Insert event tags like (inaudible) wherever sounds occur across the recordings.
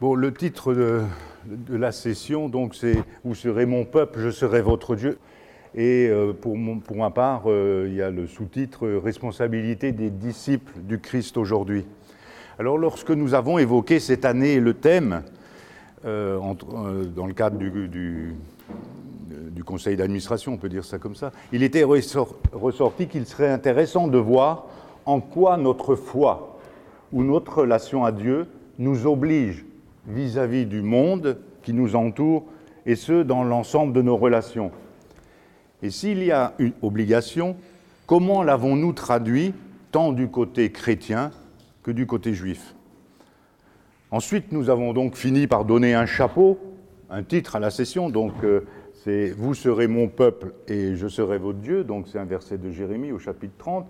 Bon, le titre de, la session, donc, c'est Vous serez mon peuple, je serai votre Dieu. Et euh, pour, ma part, euh, il y a le sous-titre Responsabilité des disciples du Christ aujourd'hui. Alors, lorsque nous avons évoqué cette année le thème, euh, dans le cadre du conseil d'administration, on peut dire ça comme ça, il était ressorti qu'il serait intéressant de voir en quoi notre foi ou notre relation à Dieu nous oblige vis-à-vis -vis du monde qui nous entoure, et ce, dans l'ensemble de nos relations. Et s'il y a une obligation, comment l'avons-nous traduit tant du côté chrétien que du côté juif? Ensuite, nous avons donc fini par donner un chapeau, un titre à la session, donc euh, c'est Vous serez mon peuple et je serai votre Dieu, donc c'est un verset de Jérémie au chapitre 30.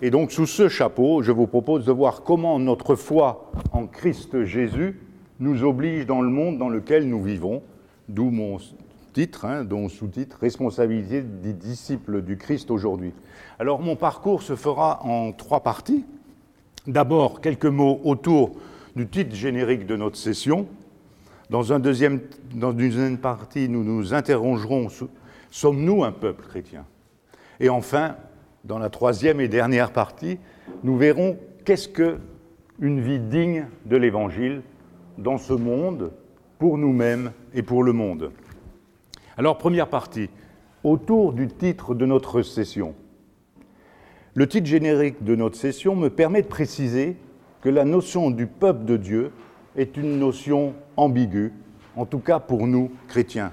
Et donc sous ce chapeau, je vous propose de voir comment notre foi en Christ Jésus nous oblige dans le monde dans lequel nous vivons, d'où mon titre, hein, dont sous-titre Responsabilité des disciples du Christ aujourd'hui. Alors mon parcours se fera en trois parties. D'abord, quelques mots autour du titre générique de notre session. Dans, dans une deuxième partie, nous nous interrogerons sommes-nous un peuple chrétien? Et enfin, dans la troisième et dernière partie, nous verrons qu'est-ce qu'une vie digne de l'Évangile dans ce monde, pour nous-mêmes et pour le monde. Alors, première partie, autour du titre de notre session. Le titre générique de notre session me permet de préciser que la notion du peuple de Dieu est une notion ambiguë, en tout cas pour nous, chrétiens.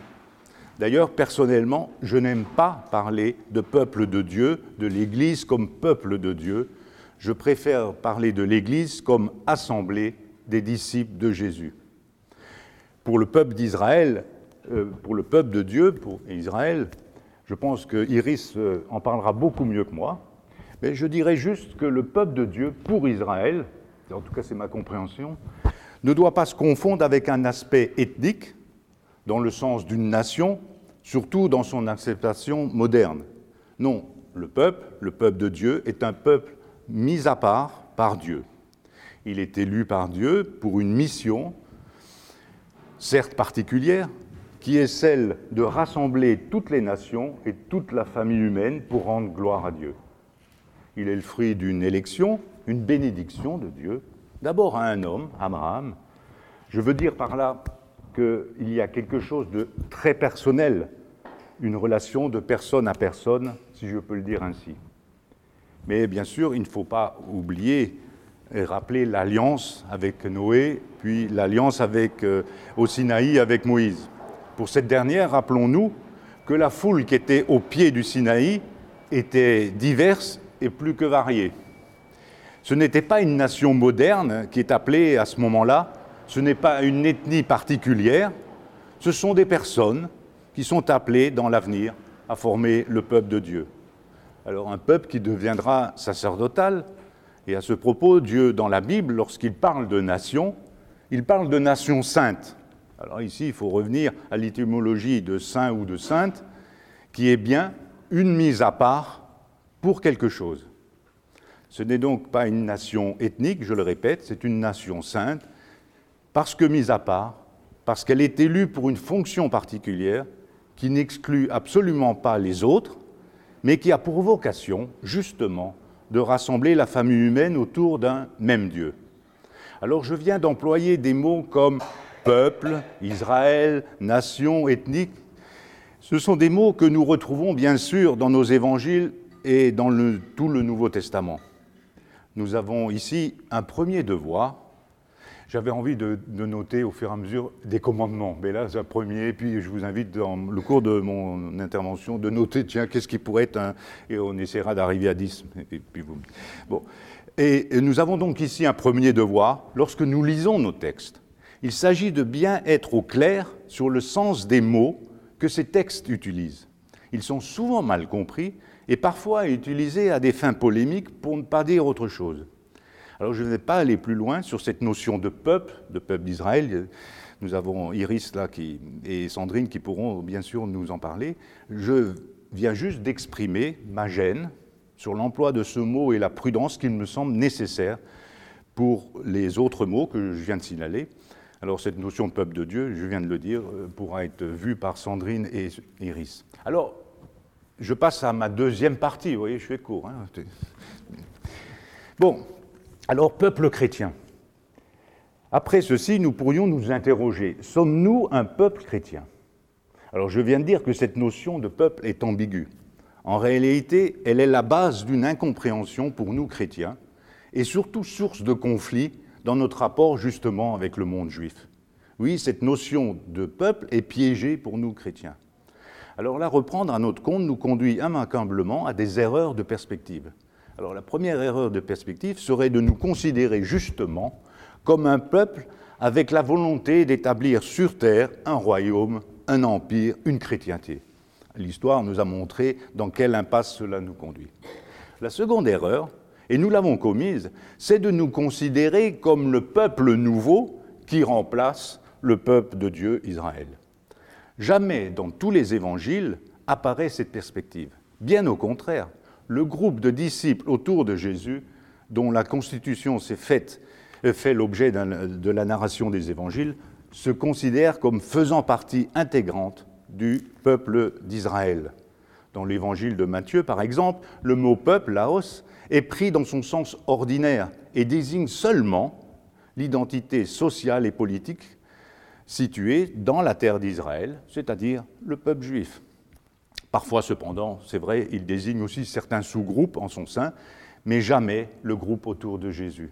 D'ailleurs, personnellement, je n'aime pas parler de peuple de Dieu, de l'Église comme peuple de Dieu. Je préfère parler de l'Église comme assemblée des disciples de Jésus. Pour le peuple d'Israël, euh, pour le peuple de Dieu, pour Israël, je pense que Iris euh, en parlera beaucoup mieux que moi, mais je dirais juste que le peuple de Dieu, pour Israël, en tout cas c'est ma compréhension, ne doit pas se confondre avec un aspect ethnique, dans le sens d'une nation, surtout dans son acceptation moderne. Non, le peuple, le peuple de Dieu, est un peuple mis à part par Dieu. Il est élu par Dieu pour une mission, certes particulière, qui est celle de rassembler toutes les nations et toute la famille humaine pour rendre gloire à Dieu. Il est le fruit d'une élection, une bénédiction de Dieu, d'abord à un homme, Abraham. Je veux dire par là qu'il y a quelque chose de très personnel, une relation de personne à personne, si je peux le dire ainsi. Mais bien sûr, il ne faut pas oublier et rappeler l'alliance avec Noé, puis l'alliance avec, euh, au Sinaï avec Moïse. Pour cette dernière, rappelons-nous que la foule qui était au pied du Sinaï était diverse et plus que variée. Ce n'était pas une nation moderne qui est appelée à ce moment-là, ce n'est pas une ethnie particulière, ce sont des personnes qui sont appelées dans l'avenir à former le peuple de Dieu. Alors un peuple qui deviendra sacerdotal, et à ce propos, Dieu, dans la Bible, lorsqu'il parle de nation, il parle de nation sainte. Alors ici, il faut revenir à l'étymologie de saint ou de sainte, qui est bien une mise à part pour quelque chose. Ce n'est donc pas une nation ethnique, je le répète, c'est une nation sainte, parce que mise à part, parce qu'elle est élue pour une fonction particulière qui n'exclut absolument pas les autres, mais qui a pour vocation, justement, de rassembler la famille humaine autour d'un même Dieu. Alors je viens d'employer des mots comme peuple, Israël, nation, ethnique. Ce sont des mots que nous retrouvons bien sûr dans nos évangiles et dans tout le Nouveau Testament. Nous avons ici un premier devoir. J'avais envie de, noter au fur et à mesure des commandements, mais là c'est un premier, puis je vous invite dans le cours de mon intervention de noter, tiens, qu'est-ce qui pourrait être un... Et on essaiera d'arriver à 10. Et, puis vous... bon. et nous avons donc ici un premier devoir lorsque nous lisons nos textes il s'agit de bien être au clair sur le sens des mots que ces textes utilisent. Ils sont souvent mal compris et parfois utilisés à des fins polémiques pour ne pas dire autre chose. Alors je ne vais pas aller plus loin sur cette notion de peuple, de peuple d'Israël. Nous avons Iris là et Sandrine qui pourront bien sûr nous en parler. Je viens juste d'exprimer ma gêne sur l'emploi de ce mot et la prudence qu'il me semble nécessaire pour les autres mots que je viens de signaler Alors cette notion de peuple de Dieu, je viens de le dire, euh, pourra être vue par Sandrine et Iris. Alors, je passe à ma deuxième partie, vous voyez, je fais court. Hein. Bon, alors peuple chrétien. Après ceci, nous pourrions nous interroger, sommes-nous un peuple chrétien? Alors je viens de dire que cette notion de peuple est ambiguë. En réalité, elle est la base d'une incompréhension pour nous chrétiens et surtout source de conflit dans notre rapport justement avec le monde juif. Oui, cette notion de peuple est piégée pour nous chrétiens. Alors là, reprendre à notre compte nous conduit immanquablement à des erreurs de perspective. Alors la première erreur de perspective serait de nous considérer justement comme un peuple avec la volonté d'établir sur terre un royaume, un empire, une chrétienté. L'histoire nous a montré dans quelle impasse cela nous conduit. La seconde erreur, et nous l'avons commise, c'est de nous considérer comme le peuple nouveau qui remplace le peuple de Dieu Israël. Jamais dans tous les évangiles apparaît cette perspective. Bien au contraire, le groupe de disciples autour de Jésus, dont la constitution s'est faite fait l'objet de la narration des évangiles, se considère comme faisant partie intégrante du peuple d'Israël. Dans l'évangile de Matthieu, par exemple, le mot peuple, laos, est pris dans son sens ordinaire et désigne seulement l'identité sociale et politique située dans la terre d'Israël, c'est-à-dire le peuple juif. Parfois, cependant, c'est vrai, il désigne aussi certains sous-groupes en son sein, mais jamais le groupe autour de Jésus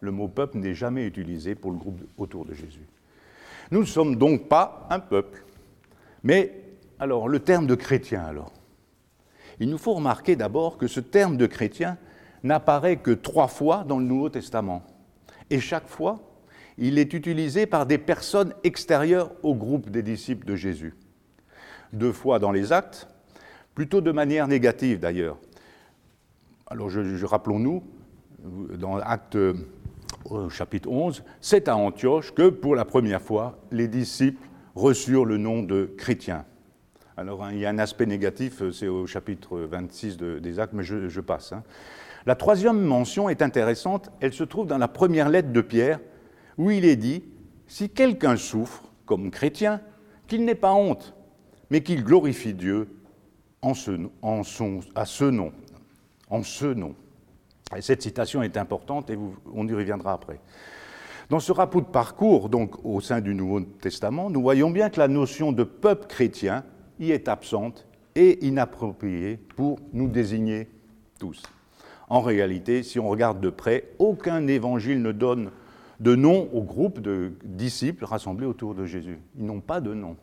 le mot peuple n'est jamais utilisé pour le groupe autour de Jésus. Nous ne sommes donc pas un peuple. Mais alors, le terme de chrétien, alors? Il nous faut remarquer d'abord que ce terme de chrétien n'apparaît que trois fois dans le Nouveau Testament. Et chaque fois, il est utilisé par des personnes extérieures au groupe des disciples de Jésus. Deux fois dans les actes, plutôt de manière négative d'ailleurs. Alors, je, rappelons-nous, dans l'acte au chapitre 11, c'est à Antioche que pour la première fois, les disciples reçurent le nom de chrétiens. Alors hein, il y a un aspect négatif, euh, c'est au chapitre 26 des actes, mais je, passe. Hein. La troisième mention est intéressante, elle se trouve dans la première lettre de Pierre, où il est dit, si quelqu'un souffre comme chrétien, qu'il n'ait pas honte, mais qu'il glorifie Dieu en son, à ce nom, en ce nom. Et cette citation est importante et on y reviendra après. Dans ce rapport de parcours, donc au sein du Nouveau Testament, nous voyons bien que la notion de peuple chrétien y est absente et inappropriée pour nous désigner tous. En réalité, si on regarde de près, aucun évangile ne donne de nom au groupe de disciples rassemblés autour de Jésus. Ils n'ont pas de nom.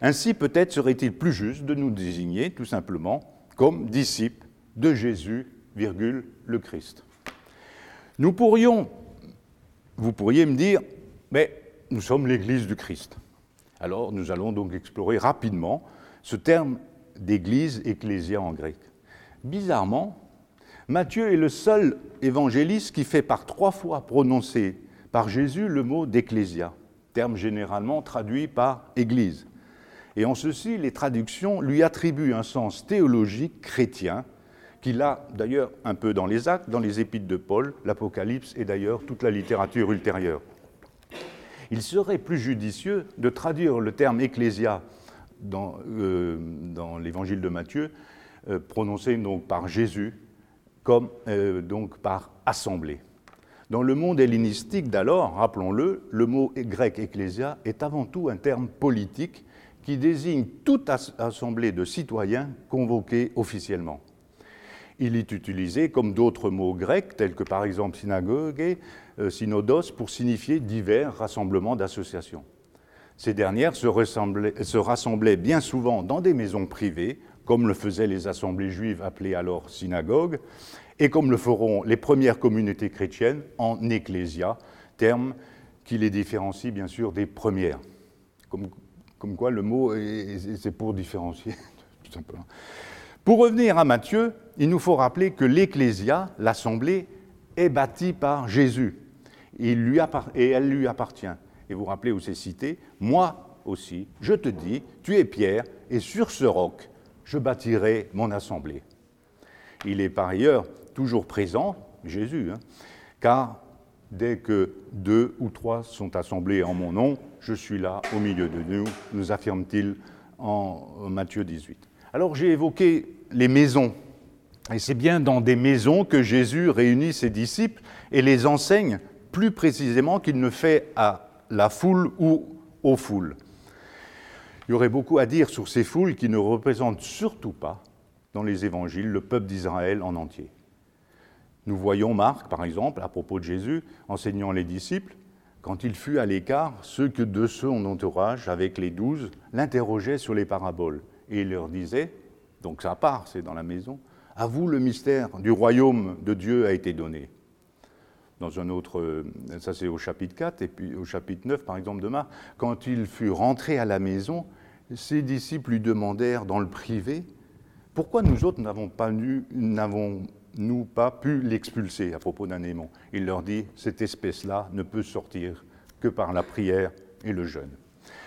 Ainsi, peut-être serait-il plus juste de nous désigner tout simplement comme disciples de Jésus virgule, le Christ. Nous pourrions, vous pourriez me dire, mais nous sommes l'Église du Christ. Alors nous allons donc explorer rapidement ce terme d'Église, ecclésia en grec. Bizarrement, Matthieu est le seul évangéliste qui fait par trois fois prononcer par Jésus le mot d'ecclésia, terme généralement traduit par Église. Et en ceci, les traductions lui attribuent un sens théologique chrétien qu'il a d'ailleurs un peu dans les actes, dans les épîtres de Paul, l'Apocalypse et d'ailleurs toute la littérature ultérieure. Il serait plus judicieux de traduire le terme ecclésia dans, euh, l'évangile de Matthieu, euh, prononcé donc par Jésus, comme euh, donc par assemblée. Dans le monde hellénistique d'alors, rappelons-le, le mot grec ecclésia est avant tout un terme politique qui désigne toute assemblée de citoyens convoqués officiellement il est utilisé comme d'autres mots grecs, tels que par exemple synagogue, euh, synodos, pour signifier divers rassemblements d'associations. Ces dernières se, se, rassemblaient bien souvent dans des maisons privées, comme le faisaient les assemblées juives appelées alors synagogues, et comme le feront les premières communautés chrétiennes en ecclésia, terme qui les différencie bien sûr des premières. Comme quoi le mot, c'est pour différencier, (laughs) tout simplement. Pour revenir à Matthieu, il nous faut rappeler que l'Ecclésia, l'Assemblée, est bâtie par Jésus et, elle lui appartient. Et vous vous rappelez où c'est cité Moi aussi, je te dis, tu es Pierre, et sur ce roc, je bâtirai mon assemblée. Il est par ailleurs toujours présent, Jésus, hein, car Dès que deux ou trois sont assemblés en mon nom, je suis là au milieu de nous, nous affirme-t-il en Matthieu 18. Alors j'ai évoqué les maisons. Et c'est bien dans des maisons que Jésus réunit ses disciples et les enseigne plus précisément qu'il ne fait à la foule ou aux foules. Il y aurait beaucoup à dire sur ces foules qui ne représentent surtout pas, dans les évangiles, le peuple d'Israël en entier. Nous voyons Marc, par exemple, à propos de Jésus, enseignant les disciples, quand il fut à l'écart, ceux que de son entourage, avec les douze, l'interrogeaient sur les paraboles. Et il leur disait, donc ça part, c'est dans la maison, à vous le mystère du royaume de Dieu a été donné. Dans un autre, ça c'est au chapitre 4, et puis au chapitre 9, par exemple, de Marc, quand il fut rentré à la maison, ses disciples lui demandèrent dans le privé, pourquoi nous autres n'avons pas, n'avons-nous pas pu l'expulser à propos d'un aimant Il leur dit, cette espèce-là ne peut sortir que par la prière et le jeûne.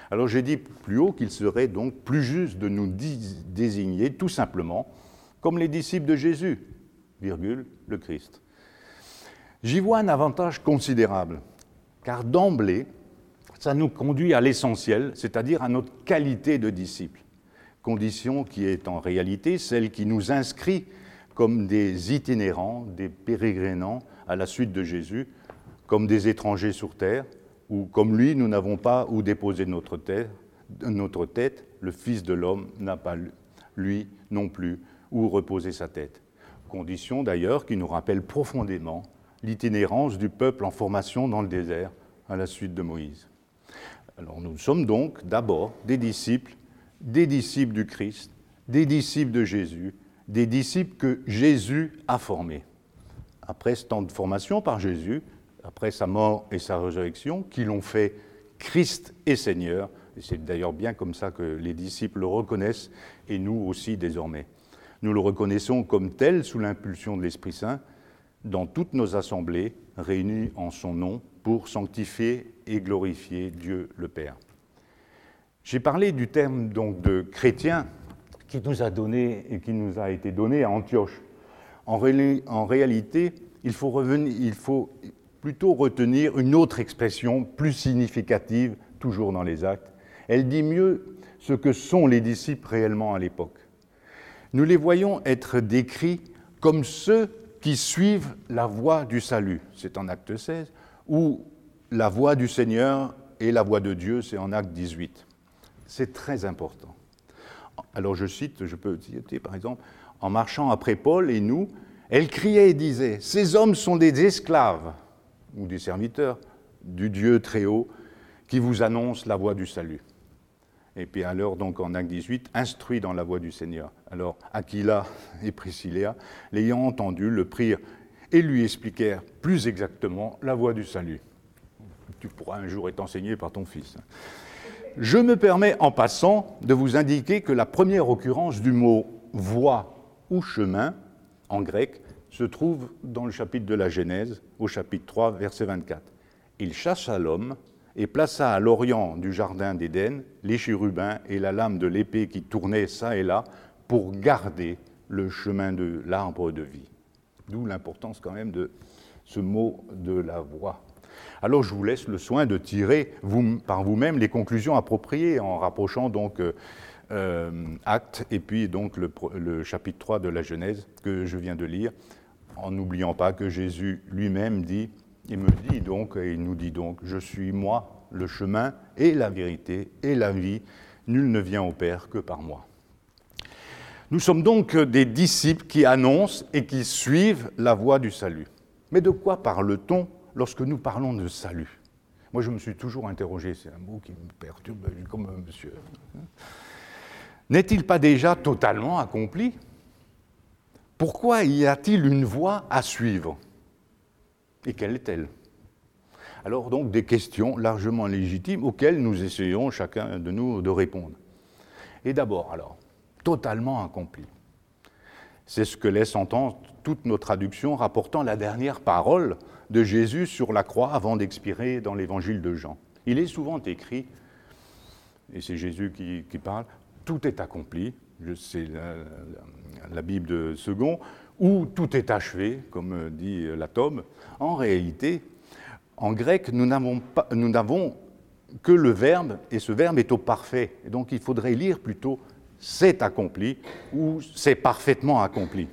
Alors j'ai dit plus haut qu'il serait donc plus juste de nous désigner tout simplement comme les disciples de Jésus, virgule, le Christ. J'y vois un avantage considérable, car d'emblée, ça nous conduit à l'essentiel, c'est-à-dire à notre qualité de disciple, condition qui est en réalité celle qui nous inscrit comme des itinérants, des pérégrinants à la suite de Jésus, comme des étrangers sur terre, ou comme lui, nous n'avons pas où déposer notre tête, notre tête le Fils de l'homme n'a pas, lui non plus, où reposer sa tête. Condition d'ailleurs qui nous rappelle profondément l'itinérance du peuple en formation dans le désert à la suite de Moïse. Alors nous sommes donc d'abord des disciples, des disciples du Christ, des disciples de Jésus, des disciples que Jésus a formés. Après ce temps de formation par Jésus, après sa mort et sa résurrection, qui l'ont fait Christ et Seigneur, et c'est d'ailleurs bien comme ça que les disciples le reconnaissent, et nous aussi désormais. Nous le reconnaissons comme tel sous l'impulsion de l'Esprit Saint dans toutes nos assemblées réunies en son nom pour sanctifier et glorifier Dieu le Père. J'ai parlé du terme donc de chrétien qui nous a donné et qui nous a été donné à Antioche. En, réalité, il faut, il faut plutôt retenir une autre expression plus significative, toujours dans les actes. Elle dit mieux ce que sont les disciples réellement à l'époque nous les voyons être décrits comme ceux qui suivent la voie du salut, c'est en acte 16, ou la voie du Seigneur et la voie de Dieu, c'est en acte 18. C'est très important. Alors je cite, je peux citer par exemple, en marchant après Paul et nous, elle criait et disait, ces hommes sont des esclaves ou des serviteurs du Dieu très haut qui vous annonce la voie du salut. Et puis alors, donc en acte 18, instruit dans la voie du Seigneur. Alors Aquila et Priscilla, l'ayant entendu, le prirent et lui expliquèrent plus exactement la voie du salut. Tu pourras un jour être enseigné par ton fils. Je me permets en passant de vous indiquer que la première occurrence du mot voie ou chemin en grec se trouve dans le chapitre de la Genèse, au chapitre 3, verset 24. Il chassa l'homme et plaça à l'orient du jardin d'Éden les chérubins et la lame de l'épée qui tournait çà et là pour garder le chemin de l'arbre de vie. D'où l'importance quand même de ce mot de la voix. Alors je vous laisse le soin de tirer par vous-même les conclusions appropriées en rapprochant donc euh, euh, Acte et puis donc le, le, chapitre 3 de la Genèse que je viens de lire, en n'oubliant pas que Jésus lui-même dit il me dit donc, et il nous dit donc, je suis moi le chemin et la vérité et la vie, nul ne vient au Père que par moi. Nous sommes donc des disciples qui annoncent et qui suivent la voie du salut. Mais de quoi parle-t-on lorsque nous parlons de salut Moi, je me suis toujours interrogé, c'est un mot qui me perturbe comme monsieur. N'est-il pas déjà totalement accompli? Pourquoi y a-t-il une voie à suivre? Et quelle est-elle? Alors donc des questions largement légitimes auxquelles nous essayons chacun de nous de répondre. Et d'abord, alors, totalement accompli. C'est ce que laisse entendre toute nos traductions rapportant la dernière parole de Jésus sur la croix avant d'expirer dans l'évangile de Jean. Il est souvent écrit, et c'est Jésus qui, parle, tout est accompli, c'est la, Bible de Second, où tout est achevé, comme dit la tome, en réalité, En grec, nous n'avons que le verbe, et ce verbe est au parfait. Et donc il faudrait lire plutôt c'est accompli ou c'est parfaitement accompli.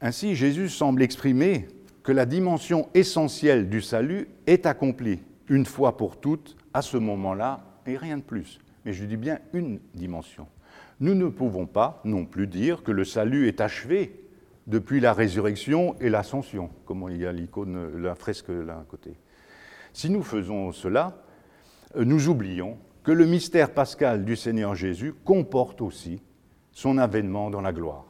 Ainsi, Jésus semble exprimer que la dimension essentielle du salut est accomplie une fois pour toutes à ce moment-là et rien de plus. Mais je dis bien une dimension. Nous ne pouvons pas non plus dire que le salut est achevé depuis la résurrection et l'ascension, comme il y a l'icône, la fresque là à côté. Si nous faisons cela, nous oublions que le mystère pascal du Seigneur Jésus comporte aussi son avènement dans la gloire.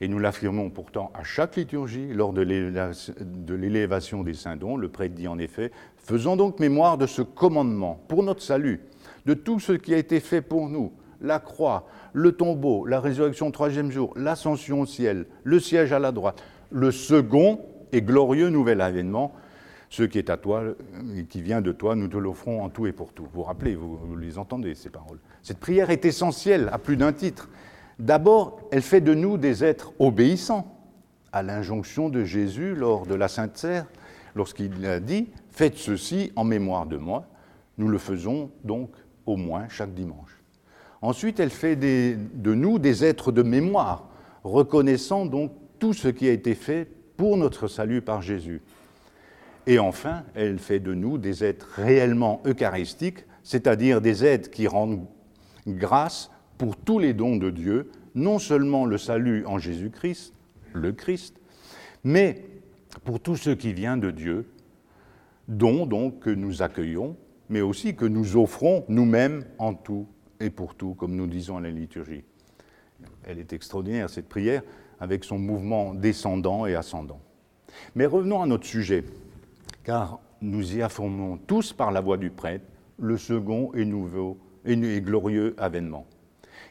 Et nous l'affirmons pourtant à chaque liturgie, lors de l'élévation des saints dons, le prêtre dit en effet, faisons donc mémoire de ce commandement pour notre salut, de tout ce qui a été fait pour nous, la croix, le tombeau, la résurrection au troisième jour, l'ascension au ciel, le siège à la droite, le second et glorieux nouvel avènement, ce qui est à toi et qui vient de toi, nous te l'offrons en tout et pour tout. Vous vous rappelez, vous, vous les entendez, ces paroles. Cette prière est essentielle à plus d'un titre. D'abord, elle fait de nous des êtres obéissants à l'injonction de Jésus lors de la Sainte Serre, lorsqu'il a dit Faites ceci en mémoire de moi. Nous le faisons donc au moins chaque dimanche. Ensuite, elle fait de nous des êtres de mémoire, reconnaissant donc tout ce qui a été fait pour notre salut par Jésus. Et enfin, elle fait de nous des êtres réellement eucharistiques, c'est-à-dire des êtres qui rendent grâce pour tous les dons de Dieu, non seulement le salut en Jésus-Christ, le Christ, mais pour tout ce qui vient de Dieu, dons donc que nous accueillons, mais aussi que nous offrons nous-mêmes en tout et pour tout, comme nous disons à la liturgie. Elle est extraordinaire, cette prière, avec son mouvement descendant et ascendant. Mais revenons à notre sujet, car nous y affirmons tous par la voix du prêtre le second et nouveau et glorieux avènement.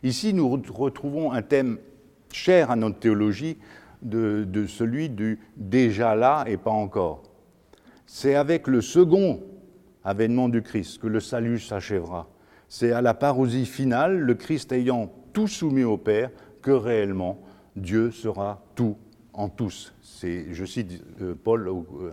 Ici, nous retrouvons un thème cher à notre théologie de, celui du déjà là et pas encore. C'est avec le second avènement du Christ que le salut s'achèvera. C'est à la parousie finale, le Christ ayant tout soumis au Père, que réellement Dieu sera tout en tous. C'est, je cite euh, Paul euh,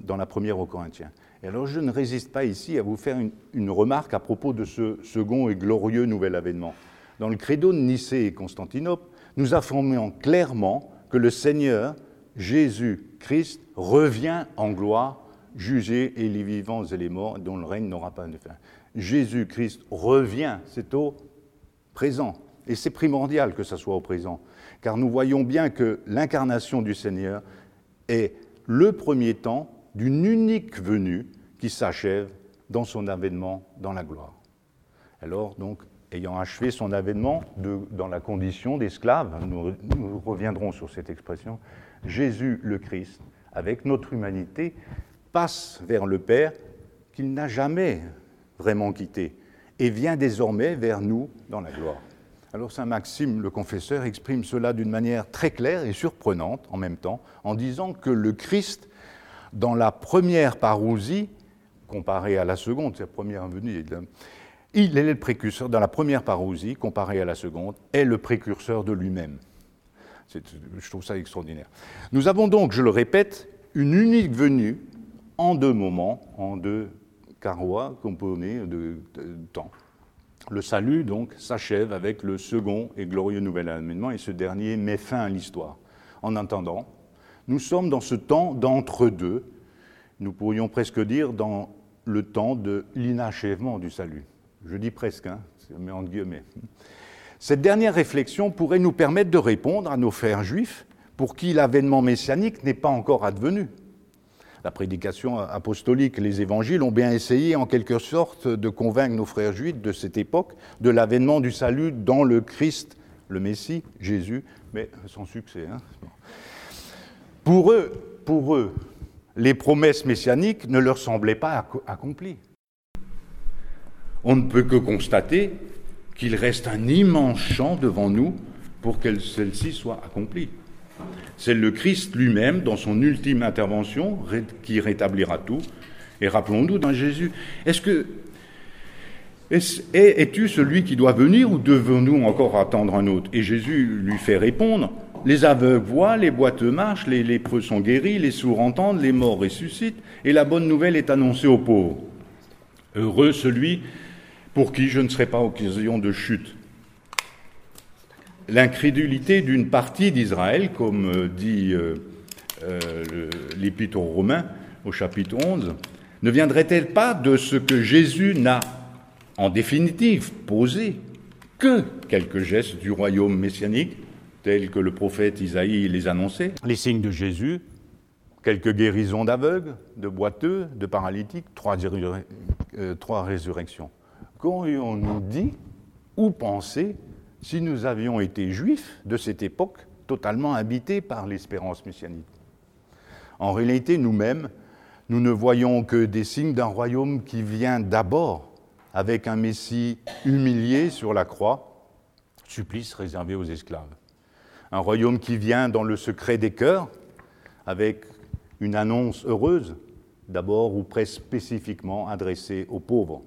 dans la première aux Corinthiens. Et alors je ne résiste pas ici à vous faire une, remarque à propos de ce second et glorieux nouvel avènement. Dans le credo de Nicée et Constantinople, nous affirmons clairement que le Seigneur, Jésus-Christ, revient en gloire, juger et les vivants et les morts, dont le règne n'aura pas de fin. Jésus-Christ revient, c'est au présent. Et c'est primordial que ça soit au présent, car nous voyons bien que l'incarnation du Seigneur est le premier temps d'une unique venue qui s'achève dans son avènement dans la gloire. Alors, donc, ayant achevé son avènement dans la condition d'esclave, nous, nous, reviendrons sur cette expression, Jésus le Christ, avec notre humanité, passe vers le Père qu'il n'a jamais vraiment quitté et vient désormais vers nous dans la gloire. Alors Saint Maxime, le confesseur, exprime cela d'une manière très claire et surprenante en même temps, en disant que le Christ dans la première parousie, comparée à la seconde, c'est la première venue, il est le précurseur, dans la première parousie, comparée à la seconde, est le précurseur de lui-même. Je trouve ça extraordinaire. Nous avons donc, je le répète, une unique venue en deux moments, en deux carrois composés de, temps. Le salut, donc, s'achève avec le second et glorieux nouvel avènement, et ce dernier met fin à l'histoire. En attendant, nous sommes dans ce temps d'entre-deux, nous pourrions presque dire dans le temps de l'inachèvement du salut. Je dis presque, hein, mais entre guillemets. Cette dernière réflexion pourrait nous permettre de répondre à nos frères juifs pour qui l'avènement messianique n'est pas encore advenu. La prédication apostolique, les évangiles ont bien essayé en quelque sorte de convaincre nos frères juifs de cette époque de l'avènement du salut dans le Christ, le Messie, Jésus, mais sans succès. Hein. Pour eux, pour eux, les promesses messianiques ne leur semblaient pas accomplies. On ne peut que constater qu'il reste un immense champ devant nous pour que celle-ci soit accomplie. C'est le Christ lui-même, dans son ultime intervention, qui rétablira tout. Et rappelons-nous dans Jésus, est-ce que es-tu celui qui doit venir ou devons-nous encore attendre un autre? Et Jésus lui fait répondre, les aveugles voient, les boiteux marchent, les lépreux sont guéris, les sourds entendent, les morts ressuscitent, et la bonne nouvelle est annoncée aux pauvres. Heureux celui pour qui je ne serai pas occasion de chute. L'incrédulité d'une partie d'Israël, comme euh, dit euh, euh, l'Épître aux Romains au chapitre 11, ne viendrait-elle pas de ce que Jésus n'a, en définitive, posé que quelques gestes du royaume messianique, tels que le prophète Isaïe les annonçait Les signes de Jésus, quelques guérisons d'aveugles, de boiteux, de paralytiques, trois, trois résurrections. Qu'aurions-nous dit ou pensé si nous avions été juifs de cette époque totalement habités par l'espérance messianique? En réalité, nous-mêmes, nous ne voyons que des signes d'un royaume qui vient d'abord avec un Messie humilié sur la croix, supplice réservé aux esclaves. Un royaume qui vient dans le secret des cœurs, avec une annonce heureuse, d'abord ou presque spécifiquement adressée aux pauvres.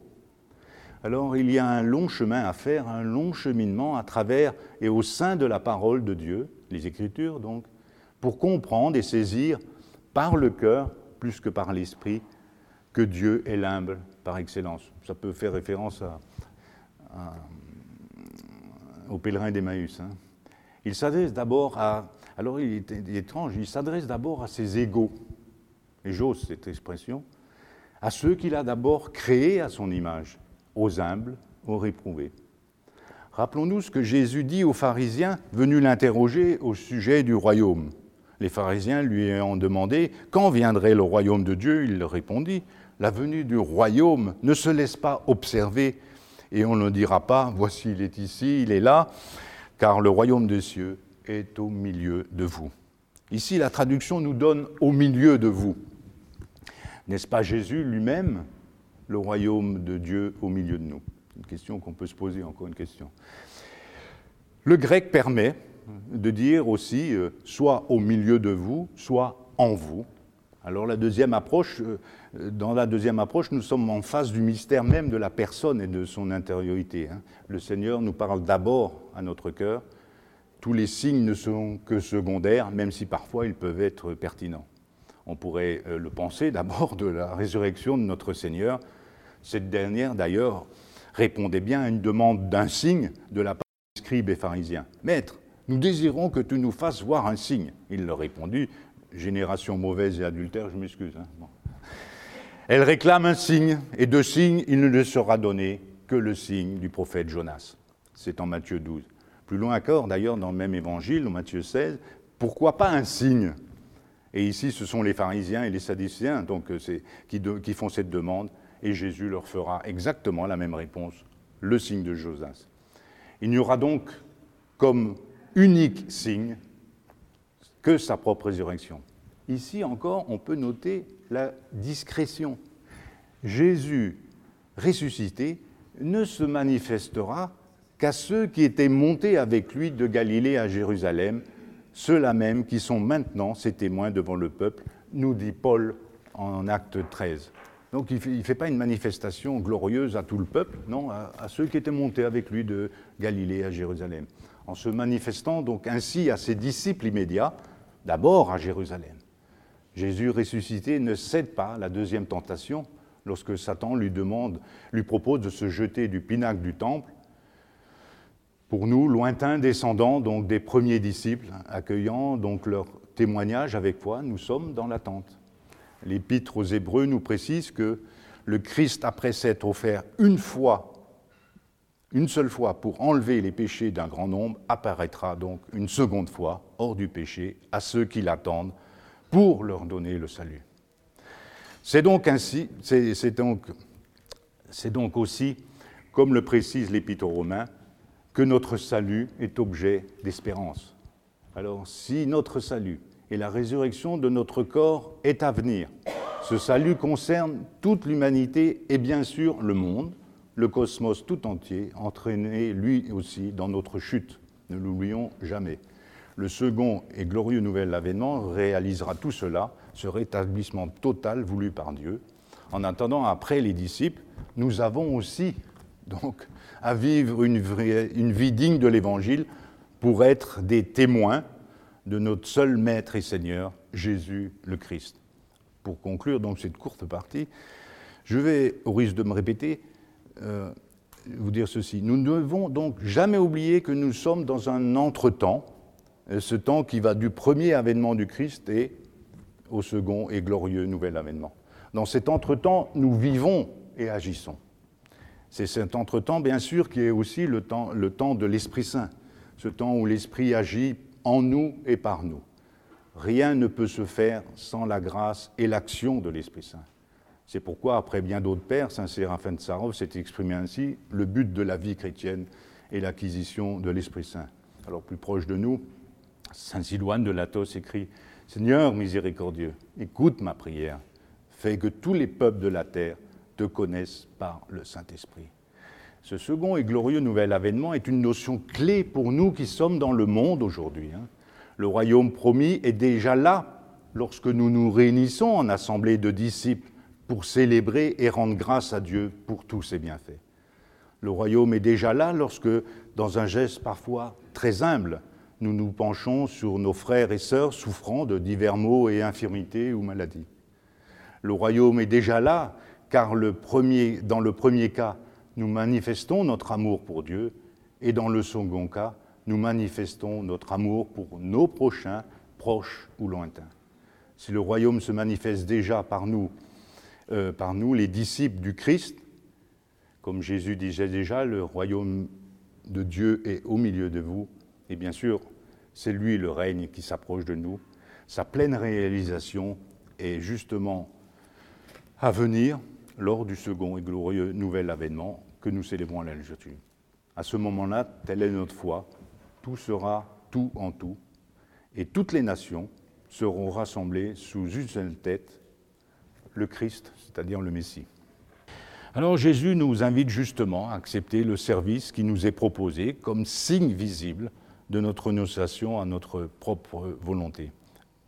Alors il y a un long chemin à faire, un long cheminement à travers et au sein de la parole de Dieu, les Écritures donc, pour comprendre et saisir par le cœur plus que par l'esprit que Dieu est l'humble par excellence. Ça peut faire référence au pèlerin d'Emmaüs. Hein. Il s'adresse d'abord à... Alors il est, étrange, il s'adresse d'abord à ses égaux, et j'ose cette expression, à ceux qu'il a d'abord créés à son image aux humbles, aux réprouvés. Rappelons-nous ce que Jésus dit aux pharisiens venus l'interroger au sujet du royaume. Les pharisiens lui ont demandé Quand viendrait le royaume de Dieu? Il leur répondit La venue du royaume ne se laisse pas observer, et on ne dira pas Voici, il est ici, il est là, car le royaume des cieux est au milieu de vous. Ici, la traduction nous donne au milieu de vous. N'est-ce pas Jésus lui-même le royaume de Dieu au milieu de nous? Une question qu'on peut se poser, encore une question. Le grec permet de dire aussi euh, soit au milieu de vous, soit en vous. Alors la deuxième approche, euh, dans la deuxième approche, nous sommes en face du mystère même de la personne et de son intériorité. Hein. Le Seigneur nous parle d'abord à notre cœur. Tous les signes ne sont que secondaires, même si parfois ils peuvent être pertinents. On pourrait euh, le penser d'abord de la résurrection de notre Seigneur. Cette dernière, d'ailleurs, répondait bien à une demande d'un signe de la part des scribes et pharisiens. Maître, nous désirons que tu nous fasses voir un signe. Il leur répondit, génération mauvaise et adultère, je m'excuse. Hein. Elle réclame un signe, et de signe, il ne lui sera donné que le signe du prophète Jonas. C'est en Matthieu 12. Plus loin encore, d'ailleurs, dans le même évangile, en Matthieu 16, pourquoi pas un signe? Et ici, ce sont les pharisiens et les sadducéens donc, euh, qui, qui font cette demande, et Jésus leur fera exactement la même réponse, le signe de Josas. Il n'y aura donc comme unique signe que sa propre résurrection. Ici encore, on peut noter la discrétion. Jésus ressuscité ne se manifestera qu'à ceux qui étaient montés avec lui de Galilée à Jérusalem, ceux-là même qui sont maintenant ses témoins devant le peuple, nous dit Paul en acte 13. Donc il ne fait, pas une manifestation glorieuse à tout le peuple, non, à, ceux qui étaient montés avec lui de Galilée à Jérusalem, en se manifestant donc ainsi à ses disciples immédiats, d'abord à Jérusalem. Jésus ressuscité ne cède pas à la deuxième tentation lorsque Satan lui demande, lui propose de se jeter du pinacle du temple. Pour nous, lointains descendants donc des premiers disciples, accueillant donc leur témoignage avec foi, nous sommes dans l'attente. L'Épître aux Hébreux nous précise que le Christ, après s'être offert une fois, une seule fois pour enlever les péchés d'un grand nombre, apparaîtra donc une seconde fois hors du péché à ceux qui l'attendent pour leur donner le salut. C'est donc ainsi, c'est donc, donc aussi, comme le précise l'Épître aux Romains, que notre salut est objet d'espérance. Alors si notre salut et la résurrection de notre corps est à venir. Ce salut concerne toute l'humanité et bien sûr le monde, le cosmos tout entier, entraîné lui aussi dans notre chute. Ne l'oublions jamais. Le second et glorieux nouvel avènement réalisera tout cela, ce rétablissement total voulu par Dieu. En attendant, après les disciples, nous avons aussi donc à vivre une, vie digne de l'Évangile pour être des témoins de notre seul Maître et Seigneur, Jésus le Christ. Pour conclure donc cette courte partie, je vais, au risque de me répéter, euh, vous dire ceci. Nous ne devons donc jamais oublier que nous sommes dans un entre-temps, ce temps qui va du premier avènement du Christ et au second et glorieux nouvel avènement. Dans cet entre-temps, nous vivons et agissons. C'est cet entre-temps, bien sûr, qui est aussi le temps, de l'Esprit Saint, ce temps où l'Esprit agit en nous et par nous. Rien ne peut se faire sans la grâce et l'action de l'Esprit Saint. C'est pourquoi, après bien d'autres pères, Saint Séraphin de Sarov s'est exprimé ainsi le but de la vie chrétienne est l'acquisition de l'Esprit Saint. Alors, plus proche de nous, Saint Silouane de Latos écrit Seigneur miséricordieux, écoute ma prière, fais que tous les peuples de la terre te connaissent par le Saint-Esprit. Ce second et glorieux nouvel avènement est une notion clé pour nous qui sommes dans le monde aujourd'hui. Hein. Le royaume promis est déjà là lorsque nous nous réunissons en assemblée de disciples pour célébrer et rendre grâce à Dieu pour tous ses bienfaits. Le royaume est déjà là lorsque, dans un geste parfois très humble, nous nous penchons sur nos frères et sœurs souffrant de divers maux et infirmités ou maladies. Le royaume est déjà là, car dans le premier cas, nous manifestons notre amour pour Dieu, et dans le second cas, nous manifestons notre amour pour nos prochains, proches ou lointains. Si le royaume se manifeste déjà par nous euh, par nous, les disciples du Christ. Comme Jésus disait déjà, le royaume de Dieu est au milieu de vous. Et bien sûr, c'est lui le règne qui s'approche de nous. Sa pleine réalisation est justement à venir lors du second et glorieux nouvel avènement que nous célébrons à la. À ce moment-là, telle est notre foi, tout sera tout en tout, et toutes les nations seront rassemblées sous une seule tête, le Christ, c'est-à-dire le Messie. Alors Jésus nous invite justement à accepter le service qui nous est proposé comme signe visible de notre renonciation à notre propre volonté.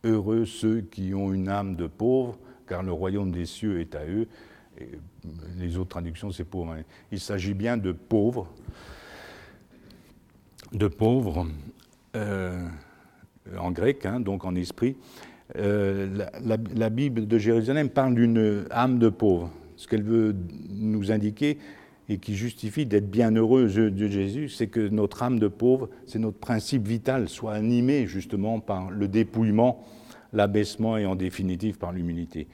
Heureux ceux qui ont une âme de pauvre, car le royaume des cieux est à eux. Les autres traductions, c'est pauvre. Hein. Il s'agit bien de pauvres, de pauvres euh, en grec, hein, donc en esprit, euh, la, Bible de Jérusalem parle d'une âme de pauvre. Ce qu'elle veut nous indiquer et qui justifie d'être bienheureux de Jésus, c'est que notre âme de pauvre, c'est notre principe vital, soit animé justement par le dépouillement, l'abaissement et en définitive par l'humilité.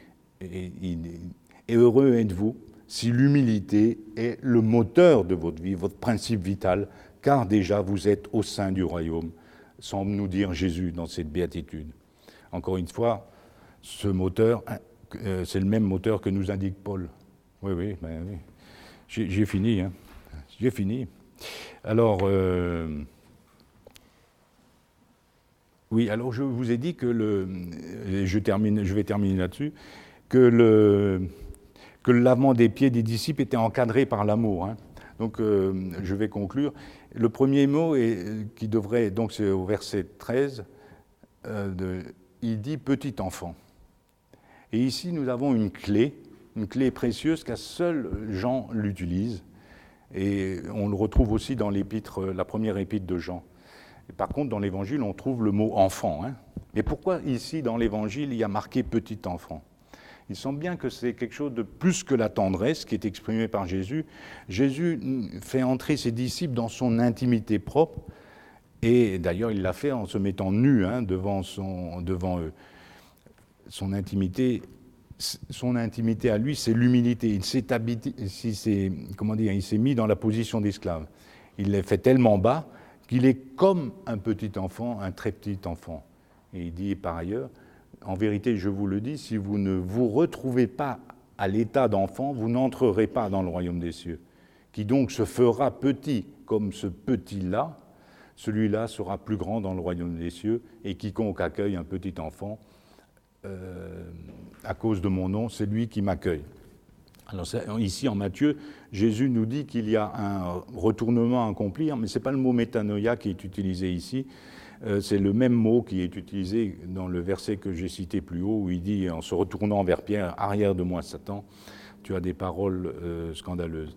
Heureux êtes-vous si l'humilité est le moteur de votre vie, votre principe vital, car déjà vous êtes au sein du royaume, semble nous dire Jésus dans cette béatitude. Encore une fois, ce moteur, euh, c'est le même moteur que nous indique Paul. Oui, oui, ben oui. J'ai fini. Hein. J'ai fini. Alors, euh, oui, alors je vous ai dit que le. Je, termine, je vais terminer là-dessus. Que le, que le lavement des pieds des disciples était encadré par l'amour. Hein. Donc, euh, je vais conclure. Le premier mot est, qui devrait, donc c'est au verset 13, de, il dit petit enfant. Et ici, nous avons une clé, une clé précieuse qu'un seul Jean l'utilise. Et on le retrouve aussi dans l'épître, la première épître de Jean. Par contre, dans l'évangile, on trouve le mot enfant. Hein. Mais pourquoi ici, dans l'évangile, il y a marqué petit enfant Il semble bien que c'est quelque chose de plus que la tendresse qui est exprimée par Jésus. Jésus fait entrer ses disciples dans son intimité propre et d'ailleurs, il l'a fait en se mettant nu hein, devant, son, devant eux. Son intimité, son intimité à lui, c'est l'humilité. Il s'est mis dans la position d'esclave. Il l'est fait tellement bas qu'il est comme un petit enfant, un très petit enfant. Et il dit par ailleurs, en vérité, je vous le dis, si vous ne vous retrouvez pas à l'état d'enfant, vous n'entrerez pas dans le royaume des cieux. Qui donc se fera petit comme ce petit-là, celui-là sera plus grand dans le royaume des cieux, et quiconque accueille un petit enfant euh, à cause de mon nom, c'est lui qui m'accueille. Alors ici en Matthieu, Jésus nous dit qu'il y a un retournement à accomplir, mais ce n'est pas le mot métanoïa qui est utilisé ici, c'est le même mot qui est utilisé dans le verset que j'ai cité plus haut, où il dit, en se retournant vers Pierre, arrière de moi Satan, tu as des paroles euh, scandaleuses.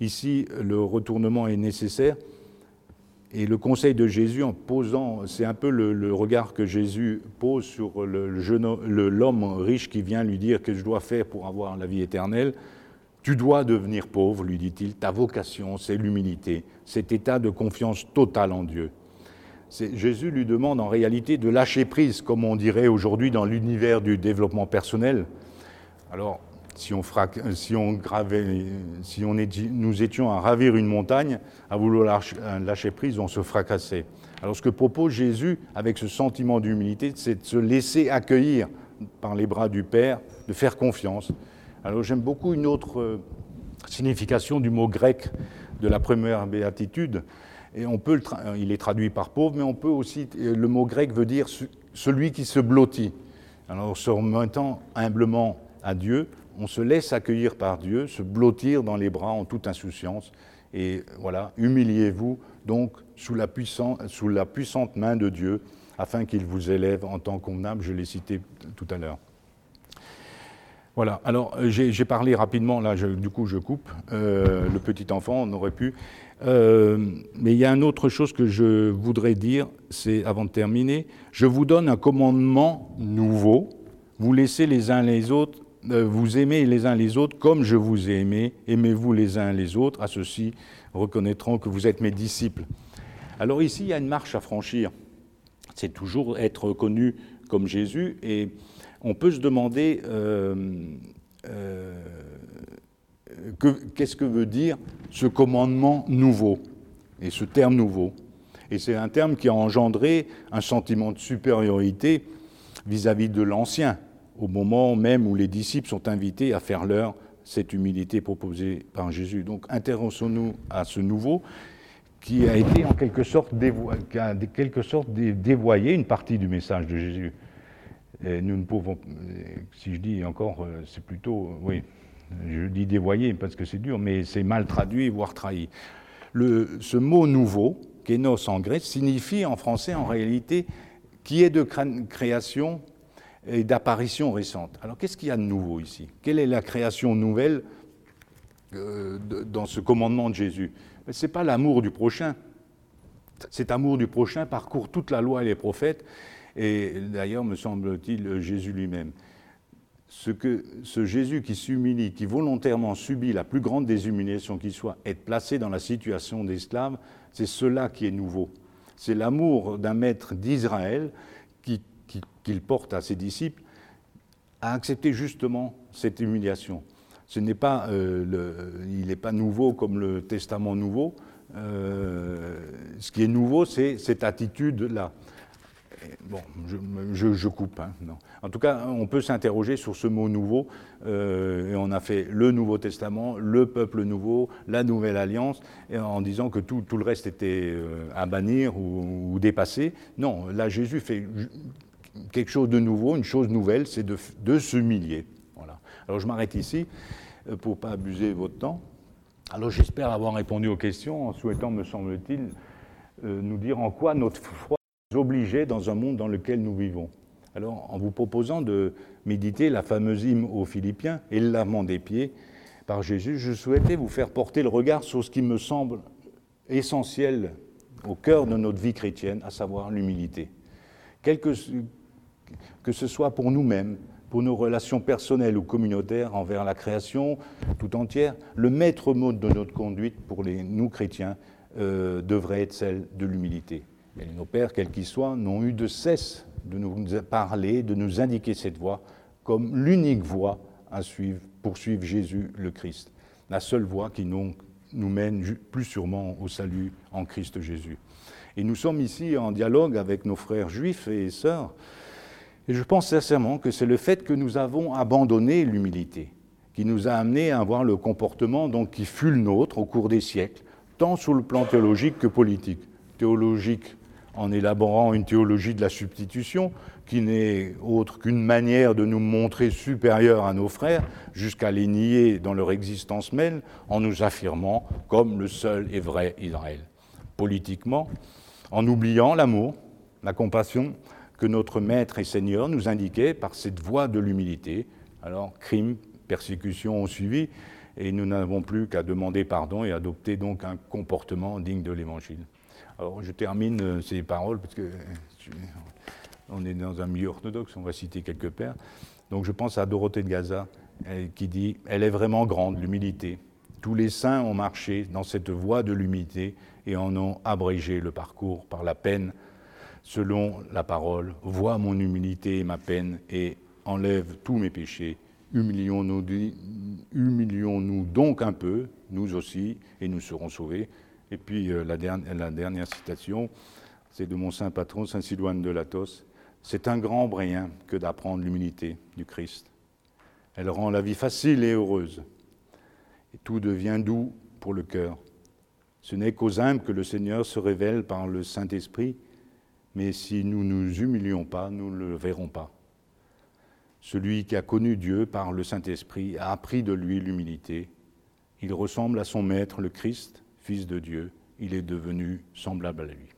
Ici, le retournement est nécessaire Et le conseil de Jésus en posant, c'est un peu le, regard que Jésus pose sur l'homme riche qui vient lui dire que je dois faire pour avoir la vie éternelle. Tu dois devenir pauvre, lui dit-il. Ta vocation, c'est l'humilité, cet état de confiance totale en Dieu. Jésus lui demande en réalité de lâcher prise, comme on dirait aujourd'hui dans l'univers du développement personnel. Alors, si on, si on, gravait, si on nous étions à ravir une montagne, à vouloir lâcher prise, on se fracassait. Alors ce que propose Jésus avec ce sentiment d'humilité, c'est de se laisser accueillir par les bras du Père, de faire confiance. Alors j'aime beaucoup une autre euh, signification du mot grec de la première béatitude. Et on peut il est traduit par pauvre, mais on peut aussi, le mot grec veut dire celui qui se blottit. Alors se remettant humblement à Dieu, on se laisse accueillir par Dieu, se blottir dans les bras en toute insouciance. Et voilà, humiliez-vous donc sous la, puissante main de Dieu, afin qu'il vous élève en tant convenable, je l'ai cité tout à l'heure. Voilà, alors euh, j'ai parlé rapidement, là du coup je coupe, euh, le petit enfant, on aurait pu. Euh, mais il y a une autre chose que je voudrais dire, c'est avant de terminer, je vous donne un commandement nouveau, vous laissez les uns les autres vous aimez les uns les autres comme je vous ai aimé, aimez-vous les uns les autres, à ceux-ci reconnaîtront que vous êtes mes disciples. Alors ici, il y a une marche à franchir. C'est toujours être reconnu comme Jésus, et on peut se demander euh, euh, qu'est-ce que veut dire ce commandement nouveau, et ce terme nouveau? Et c'est un terme qui a engendré un sentiment de supériorité vis-à-vis -vis de l'ancien, au moment même où les disciples sont invités à faire leur cette humilité proposée par Jésus. Donc intéressons-nous à ce nouveau qui a été en quelque sorte, dévoyé, dévoyé une partie du message de Jésus. Nous ne pouvons, si je dis encore, euh, c'est plutôt, oui, je dis dévoyé parce que c'est dur, mais c'est mal traduit, voire trahi. Ce mot nouveau, kénos en grec, signifie en français en réalité qui est de création et d'apparition récente. Alors qu'est-ce qu'il y a de nouveau ici? Quelle est la création nouvelle euh, dans ce commandement de Jésus? Ce n'est pas l'amour du prochain. Cet amour du prochain parcourt toute la loi et les prophètes, et d'ailleurs, me semble-t-il, Jésus lui-même. Ce, que, ce Jésus qui s'humilie, qui volontairement subit la plus grande des humiliations qui soit, être placé dans la situation d'esclave, c'est cela qui est nouveau. C'est l'amour d'un maître d'Israël qui qu'il porte à ses disciples, à accepter justement cette humiliation. Ce n'est pas, euh, il n'est pas nouveau comme le Testament nouveau. Euh, ce qui est nouveau, c'est cette attitude-là. Bon, je, coupe. Hein. En tout cas, on peut s'interroger sur ce mot nouveau. Euh, et on a fait le Nouveau Testament, le peuple nouveau, la Nouvelle Alliance, en disant que tout, le reste était à bannir ou, ou dépassé. Non, là, Jésus fait quelque chose de nouveau, une chose nouvelle, c'est de, de s'humilier. Voilà. Alors je m'arrête ici euh, pour ne pas abuser votre temps. Alors j'espère avoir répondu aux questions en souhaitant, me semble-t-il, euh, nous dire en quoi notre foi obligeait dans un monde dans lequel nous vivons. Alors en vous proposant de méditer la fameuse hymne aux Philippiens et le lavement des pieds par Jésus, je souhaitais vous faire porter le regard sur ce qui me semble essentiel au cœur de notre vie chrétienne, à savoir l'humilité. Que ce soit pour nous-mêmes, pour nos relations personnelles ou communautaires envers la création tout entière, le maître mot de notre conduite pour les, nous chrétiens euh, devrait être celle de l'humilité. Nos pères, quels qu'ils soient, n'ont eu de cesse de nous parler, de nous indiquer cette voie comme l'unique voie à suivre Jésus le Christ, la seule voie qui nous, nous mène plus sûrement au salut en Christ Jésus. Et nous sommes ici en dialogue avec nos frères juifs et sœurs et je pense sincèrement que c'est le fait que nous avons abandonné l'humilité qui nous a amené à avoir le comportement donc, qui fut le nôtre au cours des siècles, tant sur le plan théologique que politique. Théologique en élaborant une théologie de la substitution, qui n'est autre qu'une manière de nous montrer supérieurs à nos frères, jusqu'à les nier dans leur existence même, en nous affirmant comme le seul et vrai Israël. Politiquement, en oubliant l'amour, la compassion, que notre Maître et Seigneur nous indiquait par cette voie de l'humilité. Alors, crime, persécution ont suivi, et nous n'avons plus qu'à demander pardon et adopter donc un comportement digne de l'Évangile. Je termine euh, ces paroles parce que on est dans un milieu orthodoxe, on va citer quelques pères. Donc je pense à Dorothée de Gaza qui dit Elle est vraiment grande, l'humilité. Tous les saints ont marché dans cette voie de l'humilité et en ont abrégé le parcours par la peine, selon la parole. Vois mon humilité et ma peine et enlève tous mes péchés. Humilions-nous humilions donc un peu, nous aussi, et nous serons sauvés. Et puis euh, la, dernière, citation, c'est de mon saint patron, saint Sidoine de Latos. C'est un grand bréen que d'apprendre l'humilité du Christ. Elle rend la vie facile et heureuse. Tout devient doux pour le cœur. Ce n'est qu'aux humbles que le Seigneur se révèle par le Saint-Esprit, mais si nous ne nous humilions pas, nous ne le verrons pas. Celui qui a connu Dieu par le Saint-Esprit a appris de lui l'humilité. Il ressemble à son Maître, le Christ, Fils de Dieu. Il est devenu semblable à lui.